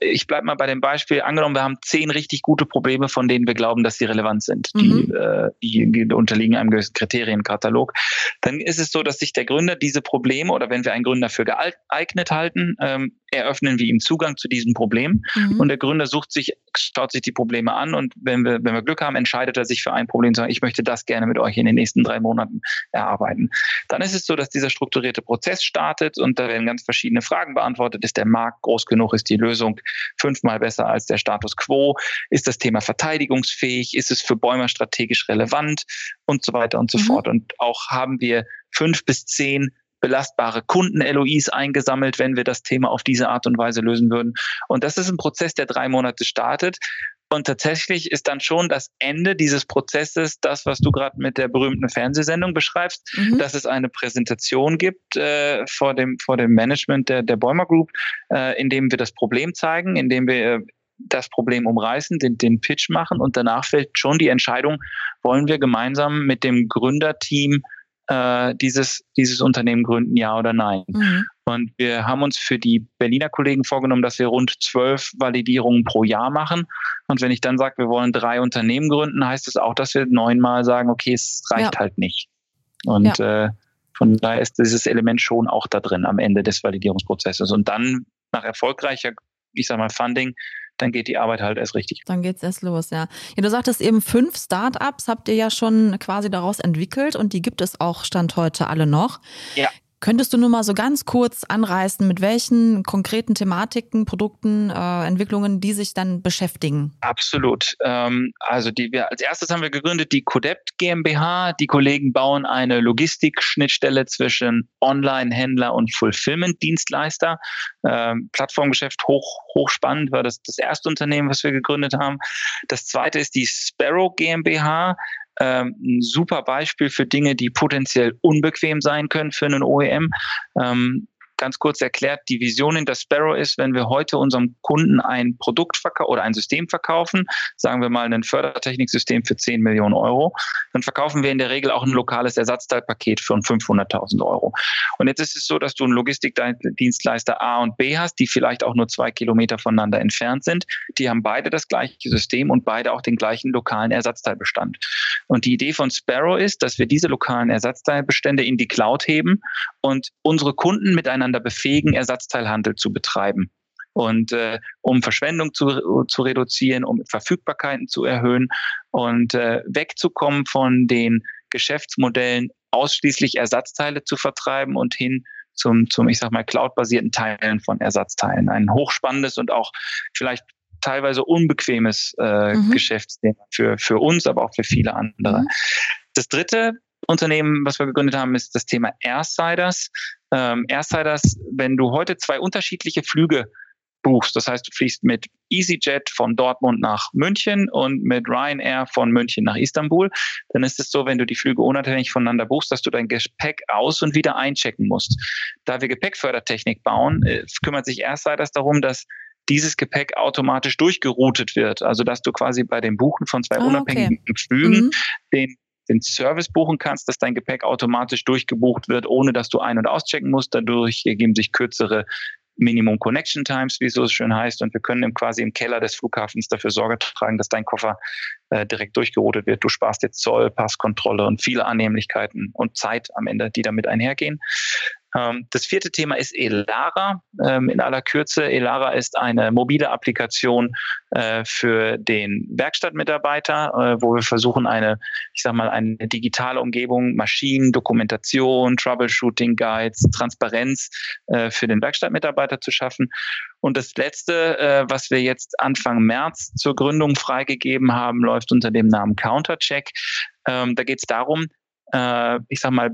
ich bleibe mal bei dem Beispiel, angenommen, wir haben zehn richtig gute Probleme, von denen wir glauben, dass sie relevant sind. Mhm. Die, äh, die unterliegen einem gewissen Kriterienkatalog. Dann ist es so, dass sich der Gründer diese Probleme oder wenn wir einen Gründer für geeignet halten, ähm, eröffnen wir ihm Zugang zu diesem Problem. Mhm. Und der Gründer sucht sich, schaut sich die Probleme an und wenn wir, wenn wir Glück haben, entscheidet er sich für ein Problem sagen, ich möchte das gerne mit euch in den nächsten drei Monaten erarbeiten. Dann ist es so, dass dieser strukturierte Prozess startet und da werden ganz verschiedene Fragen beantwortet. Ist der Markt groß genug? Ist die Lösung fünfmal besser als der Status quo? Ist das Thema verteidigungsfähig? Ist es für Bäumer strategisch relevant? Und so weiter und so mhm. fort. Und auch haben wir fünf bis zehn belastbare Kunden-LOIs eingesammelt, wenn wir das Thema auf diese Art und Weise lösen würden. Und das ist ein Prozess, der drei Monate startet. Und tatsächlich ist dann schon das Ende dieses Prozesses das, was du gerade mit der berühmten Fernsehsendung beschreibst, mhm. dass es eine Präsentation gibt äh, vor, dem, vor dem Management der, der Bäumer Group, äh, in dem wir das Problem zeigen, in dem wir äh, das Problem umreißen, den, den Pitch machen und danach fällt schon die Entscheidung, wollen wir gemeinsam mit dem Gründerteam äh, dieses, dieses Unternehmen gründen, ja oder nein. Mhm. Und wir haben uns für die Berliner Kollegen vorgenommen, dass wir rund zwölf Validierungen pro Jahr machen. Und wenn ich dann sage, wir wollen drei Unternehmen gründen, heißt es das auch, dass wir neunmal sagen, okay, es reicht ja. halt nicht. Und ja. äh, von daher ist dieses Element schon auch da drin am Ende des Validierungsprozesses. Und dann nach erfolgreicher, ich sag mal, Funding, dann geht die Arbeit halt erst richtig. Dann geht's erst los, ja. Ja, du sagtest eben fünf Startups habt ihr ja schon quasi daraus entwickelt und die gibt es auch Stand heute alle noch. Ja. Könntest du nur mal so ganz kurz anreißen, mit welchen konkreten Thematiken, Produkten, äh, Entwicklungen die sich dann beschäftigen? Absolut. Ähm, also die wir als erstes haben wir gegründet die Codept GmbH. Die Kollegen bauen eine Logistikschnittstelle zwischen Online-Händler und Fulfillment-Dienstleister. Ähm, Plattformgeschäft hoch hochspannend war das das erste Unternehmen, was wir gegründet haben. Das zweite ist die Sparrow GmbH ähm, ein super Beispiel für Dinge, die potenziell unbequem sein können für einen OEM. Ähm, ganz kurz erklärt, die Vision in der Sparrow ist, wenn wir heute unserem Kunden ein Produkt oder ein System verkaufen, sagen wir mal ein Fördertechniksystem für 10 Millionen Euro, dann verkaufen wir in der Regel auch ein lokales Ersatzteilpaket für 500.000 Euro. Und jetzt ist es so, dass du einen Logistikdienstleister A und B hast, die vielleicht auch nur zwei Kilometer voneinander entfernt sind. Die haben beide das gleiche System und beide auch den gleichen lokalen Ersatzteilbestand. Und die Idee von Sparrow ist, dass wir diese lokalen Ersatzteilbestände in die Cloud heben und unsere Kunden miteinander miteinander befähigen, Ersatzteilhandel zu betreiben. Und äh, um Verschwendung zu, zu reduzieren, um Verfügbarkeiten zu erhöhen und äh, wegzukommen von den Geschäftsmodellen, ausschließlich Ersatzteile zu vertreiben und hin zum, zum ich sag mal, cloud-basierten Teilen von Ersatzteilen. Ein hochspannendes und auch vielleicht teilweise unbequemes äh, mhm. Geschäftsthema für, für uns, aber auch für viele andere. Mhm. Das dritte Unternehmen, was wir gegründet haben, ist das Thema Airsiders. Ähm, Airsiders, wenn du heute zwei unterschiedliche Flüge buchst, das heißt, du fliegst mit EasyJet von Dortmund nach München und mit Ryanair von München nach Istanbul, dann ist es so, wenn du die Flüge unabhängig voneinander buchst, dass du dein Gepäck aus- und wieder einchecken musst. Da wir Gepäckfördertechnik bauen, äh, kümmert sich Airsiders darum, dass dieses Gepäck automatisch durchgeroutet wird. Also dass du quasi bei dem Buchen von zwei ah, unabhängigen okay. Flügen mhm. den den Service buchen kannst, dass dein Gepäck automatisch durchgebucht wird, ohne dass du ein- und auschecken musst. Dadurch ergeben sich kürzere Minimum Connection Times, wie es so schön heißt. Und wir können im, quasi im Keller des Flughafens dafür Sorge tragen, dass dein Koffer äh, direkt durchgeroutet wird. Du sparst jetzt Zoll, Passkontrolle und viele Annehmlichkeiten und Zeit am Ende, die damit einhergehen. Ähm, das vierte Thema ist Elara. Ähm, in aller Kürze, Elara ist eine mobile Applikation äh, für den Werkstattmitarbeiter, äh, wo wir versuchen, eine, ich sag mal, eine digitale Umgebung, Maschinen, Dokumentation, Troubleshooting Guides, Transparenz äh, für den Werkstattmitarbeiter zu schaffen. Und das letzte, was wir jetzt Anfang März zur Gründung freigegeben haben, läuft unter dem Namen Countercheck. Ähm, da geht es darum, ich sag mal,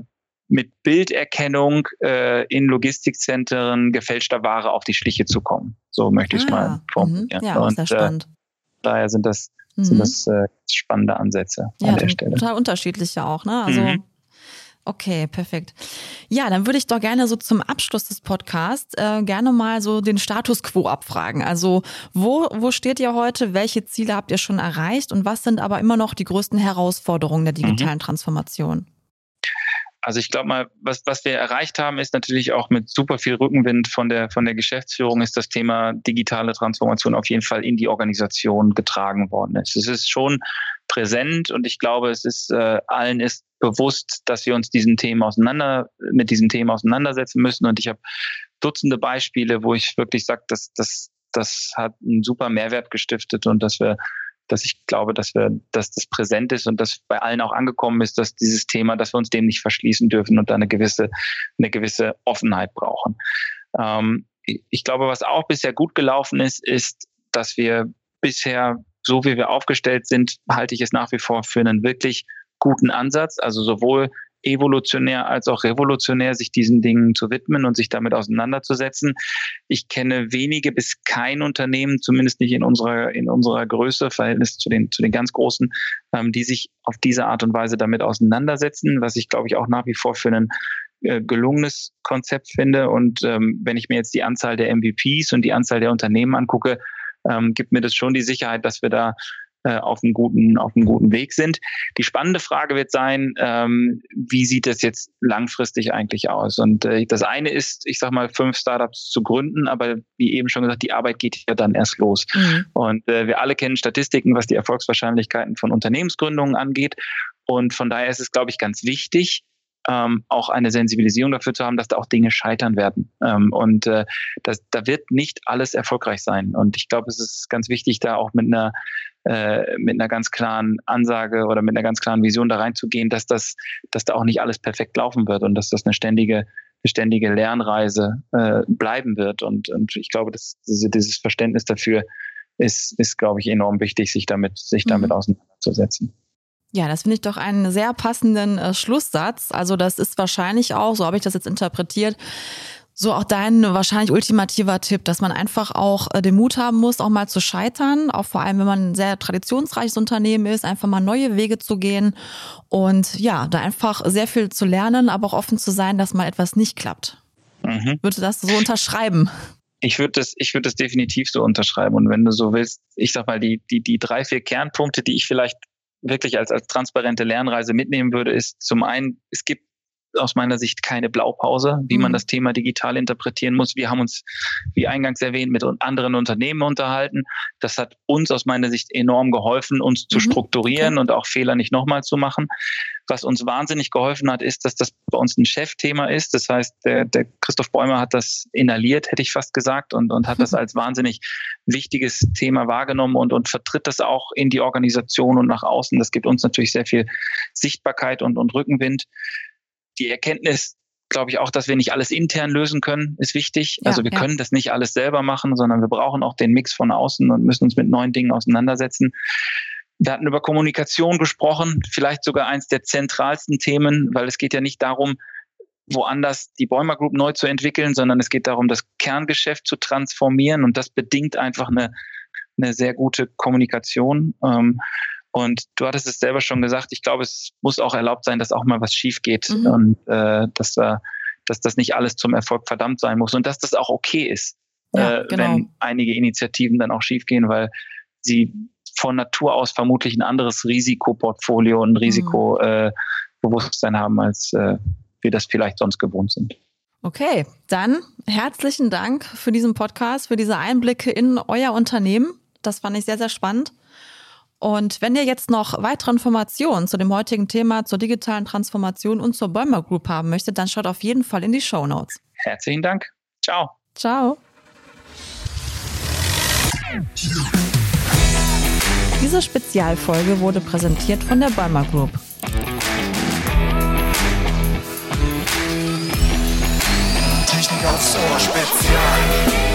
mit Bilderkennung äh, in Logistikzentren gefälschter Ware auf die Schliche zu kommen. So möchte ich es ah, mal formulieren. Ja, Und, sehr äh, spannend. Äh, daher sind das, mhm. sind das äh, spannende Ansätze ja, an der Stelle. Total unterschiedliche auch, ne? Also mhm. Okay, perfekt. Ja, dann würde ich doch gerne so zum Abschluss des Podcasts äh, gerne mal so den Status quo abfragen. Also wo, wo steht ihr heute? Welche Ziele habt ihr schon erreicht? Und was sind aber immer noch die größten Herausforderungen der digitalen mhm. Transformation? Also ich glaube mal, was, was wir erreicht haben, ist natürlich auch mit super viel Rückenwind von der, von der Geschäftsführung ist das Thema digitale Transformation auf jeden Fall in die Organisation getragen worden ist. Es ist schon präsent und ich glaube, es ist äh, allen ist bewusst, dass wir uns diesen Themen auseinander, mit diesen Themen auseinandersetzen müssen. Und ich habe Dutzende Beispiele, wo ich wirklich sage, dass das, das hat einen super Mehrwert gestiftet und dass wir dass ich glaube, dass wir, dass das präsent ist und dass bei allen auch angekommen ist, dass dieses Thema, dass wir uns dem nicht verschließen dürfen und da eine gewisse, eine gewisse Offenheit brauchen. Ähm, ich glaube, was auch bisher gut gelaufen ist, ist, dass wir bisher, so wie wir aufgestellt sind, halte ich es nach wie vor für einen wirklich guten Ansatz. Also sowohl evolutionär als auch revolutionär, sich diesen Dingen zu widmen und sich damit auseinanderzusetzen. Ich kenne wenige bis kein Unternehmen, zumindest nicht in unserer, in unserer Größe, Verhältnis zu den, zu den ganz großen, ähm, die sich auf diese Art und Weise damit auseinandersetzen, was ich glaube ich auch nach wie vor für einen äh, gelungenes Konzept finde. Und ähm, wenn ich mir jetzt die Anzahl der MVPs und die Anzahl der Unternehmen angucke, ähm, gibt mir das schon die Sicherheit, dass wir da äh, auf einem guten, auf einem guten Weg sind. Die spannende Frage wird sein, ähm, wie sieht es jetzt langfristig eigentlich aus? Und äh, das eine ist, ich sag mal, fünf Startups zu gründen, aber wie eben schon gesagt, die Arbeit geht ja dann erst los. Mhm. Und äh, wir alle kennen Statistiken, was die Erfolgswahrscheinlichkeiten von Unternehmensgründungen angeht. Und von daher ist es, glaube ich, ganz wichtig, ähm, auch eine Sensibilisierung dafür zu haben, dass da auch Dinge scheitern werden. Ähm, und äh, das, da wird nicht alles erfolgreich sein. Und ich glaube, es ist ganz wichtig, da auch mit einer äh, mit einer ganz klaren Ansage oder mit einer ganz klaren Vision da reinzugehen, dass das, dass da auch nicht alles perfekt laufen wird und dass das eine ständige, eine ständige Lernreise äh, bleiben wird. Und, und ich glaube, dass diese, dieses Verständnis dafür ist, ist, glaube ich, enorm wichtig, sich damit, sich damit mhm. auseinanderzusetzen. Ja, das finde ich doch einen sehr passenden äh, Schlusssatz. Also das ist wahrscheinlich auch, so habe ich das jetzt interpretiert, so auch dein wahrscheinlich ultimativer Tipp, dass man einfach auch äh, den Mut haben muss, auch mal zu scheitern, auch vor allem, wenn man ein sehr traditionsreiches Unternehmen ist, einfach mal neue Wege zu gehen und ja, da einfach sehr viel zu lernen, aber auch offen zu sein, dass mal etwas nicht klappt. Mhm. Würde das so unterschreiben? Ich würde das, ich würde das definitiv so unterschreiben. Und wenn du so willst, ich sag mal, die, die, die drei, vier Kernpunkte, die ich vielleicht wirklich als, als transparente Lernreise mitnehmen würde, ist zum einen, es gibt aus meiner Sicht keine Blaupause, wie man mhm. das Thema digital interpretieren muss. Wir haben uns, wie eingangs erwähnt, mit anderen Unternehmen unterhalten. Das hat uns aus meiner Sicht enorm geholfen, uns zu mhm. strukturieren okay. und auch Fehler nicht nochmal zu machen. Was uns wahnsinnig geholfen hat, ist, dass das bei uns ein Chefthema ist. Das heißt, der, der Christoph Bäumer hat das inhaliert, hätte ich fast gesagt, und, und hat das als wahnsinnig wichtiges Thema wahrgenommen und, und vertritt das auch in die Organisation und nach außen. Das gibt uns natürlich sehr viel Sichtbarkeit und, und Rückenwind die Erkenntnis, glaube ich, auch, dass wir nicht alles intern lösen können, ist wichtig. Ja, also wir ja. können das nicht alles selber machen, sondern wir brauchen auch den Mix von außen und müssen uns mit neuen Dingen auseinandersetzen. Wir hatten über Kommunikation gesprochen, vielleicht sogar eins der zentralsten Themen, weil es geht ja nicht darum, woanders die Bäumer Group neu zu entwickeln, sondern es geht darum, das Kerngeschäft zu transformieren und das bedingt einfach eine, eine sehr gute Kommunikation. Ähm, und du hattest es selber schon gesagt, ich glaube, es muss auch erlaubt sein, dass auch mal was schief geht mhm. und äh, dass, äh, dass das nicht alles zum Erfolg verdammt sein muss und dass das auch okay ist, ja, äh, genau. wenn einige Initiativen dann auch schief gehen, weil sie von Natur aus vermutlich ein anderes Risikoportfolio und Risikobewusstsein mhm. äh, haben, als äh, wir das vielleicht sonst gewohnt sind. Okay, dann herzlichen Dank für diesen Podcast, für diese Einblicke in euer Unternehmen. Das fand ich sehr, sehr spannend. Und wenn ihr jetzt noch weitere Informationen zu dem heutigen Thema, zur digitalen Transformation und zur Bäumer Group haben möchtet, dann schaut auf jeden Fall in die Show Notes. Herzlichen Dank. Ciao. Ciao. Diese Spezialfolge wurde präsentiert von der Bäumer Group. Technik aufs Ohr Spezial.